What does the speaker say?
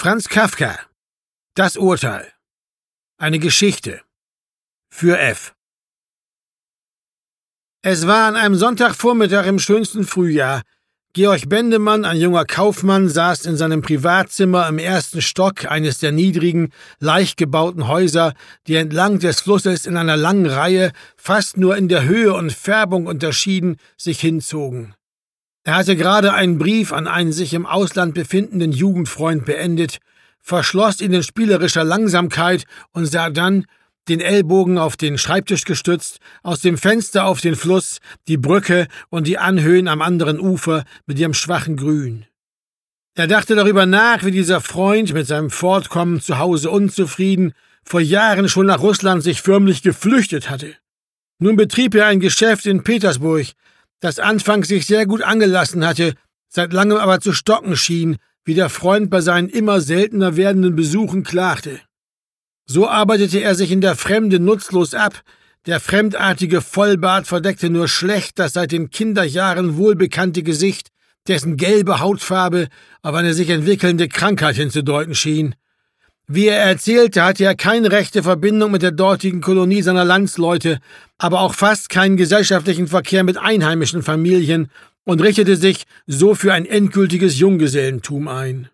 Franz Kafka. Das Urteil. Eine Geschichte. Für F. Es war an einem Sonntagvormittag im schönsten Frühjahr. Georg Bendemann, ein junger Kaufmann, saß in seinem Privatzimmer im ersten Stock eines der niedrigen, leicht gebauten Häuser, die entlang des Flusses in einer langen Reihe, fast nur in der Höhe und Färbung unterschieden, sich hinzogen. Er hatte gerade einen Brief an einen sich im Ausland befindenden Jugendfreund beendet, verschloss ihn in spielerischer Langsamkeit und sah dann, den Ellbogen auf den Schreibtisch gestützt, aus dem Fenster auf den Fluss, die Brücke und die Anhöhen am anderen Ufer mit ihrem schwachen Grün. Er dachte darüber nach, wie dieser Freund mit seinem Fortkommen zu Hause unzufrieden vor Jahren schon nach Russland sich förmlich geflüchtet hatte. Nun betrieb er ein Geschäft in Petersburg, das anfangs sich sehr gut angelassen hatte, seit langem aber zu stocken schien, wie der Freund bei seinen immer seltener werdenden Besuchen klagte. So arbeitete er sich in der Fremde nutzlos ab, der fremdartige Vollbart verdeckte nur schlecht das seit den Kinderjahren wohlbekannte Gesicht, dessen gelbe Hautfarbe auf eine sich entwickelnde Krankheit hinzudeuten schien. Wie er erzählte, hatte er keine rechte Verbindung mit der dortigen Kolonie seiner Landsleute, aber auch fast keinen gesellschaftlichen Verkehr mit einheimischen Familien und richtete sich so für ein endgültiges Junggesellentum ein.